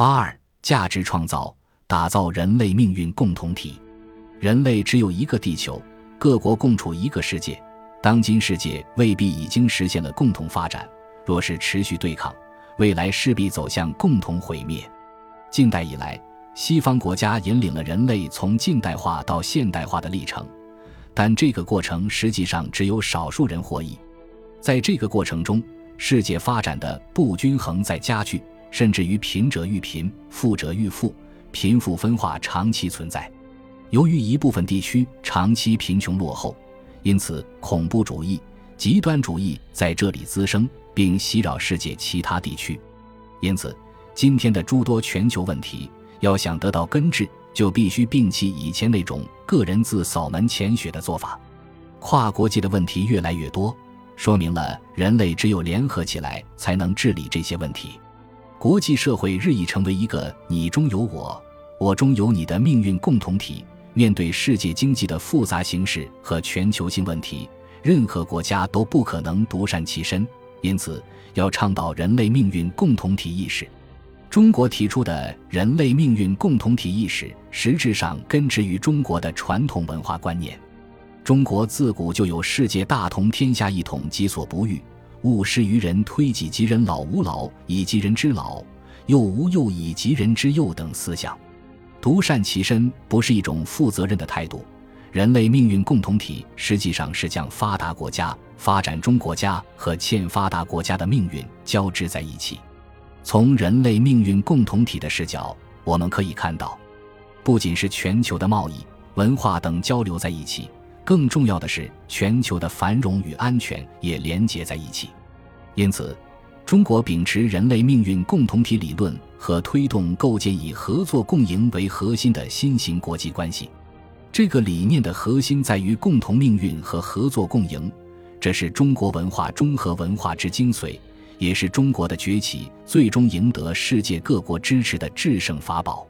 八二价值创造，打造人类命运共同体。人类只有一个地球，各国共处一个世界。当今世界未必已经实现了共同发展，若是持续对抗，未来势必走向共同毁灭。近代以来，西方国家引领了人类从近代化到现代化的历程，但这个过程实际上只有少数人获益。在这个过程中，世界发展的不均衡在加剧，甚至于贫者愈贫，富者愈富，贫富分化长期存在。由于一部分地区长期贫穷落后。因此，恐怖主义、极端主义在这里滋生，并袭扰世界其他地区。因此，今天的诸多全球问题，要想得到根治，就必须摒弃以前那种个人自扫门前雪的做法。跨国际的问题越来越多，说明了人类只有联合起来，才能治理这些问题。国际社会日益成为一个你中有我，我中有你的命运共同体。面对世界经济的复杂形势和全球性问题，任何国家都不可能独善其身。因此，要倡导人类命运共同体意识。中国提出的人类命运共同体意识，实质上根植于中国的传统文化观念。中国自古就有“世界大同，天下一统，己所不欲，勿施于人，推己及人，老吾老以及人之老，幼吾幼以及人之幼等思想。独善其身不是一种负责任的态度。人类命运共同体实际上是将发达国家、发展中国家和欠发达国家的命运交织在一起。从人类命运共同体的视角，我们可以看到，不仅是全球的贸易、文化等交流在一起，更重要的是全球的繁荣与安全也连结在一起。因此。中国秉持人类命运共同体理论和推动构建以合作共赢为核心的新型国际关系。这个理念的核心在于共同命运和合作共赢，这是中国文化中和文化之精髓，也是中国的崛起最终赢得世界各国支持的制胜法宝。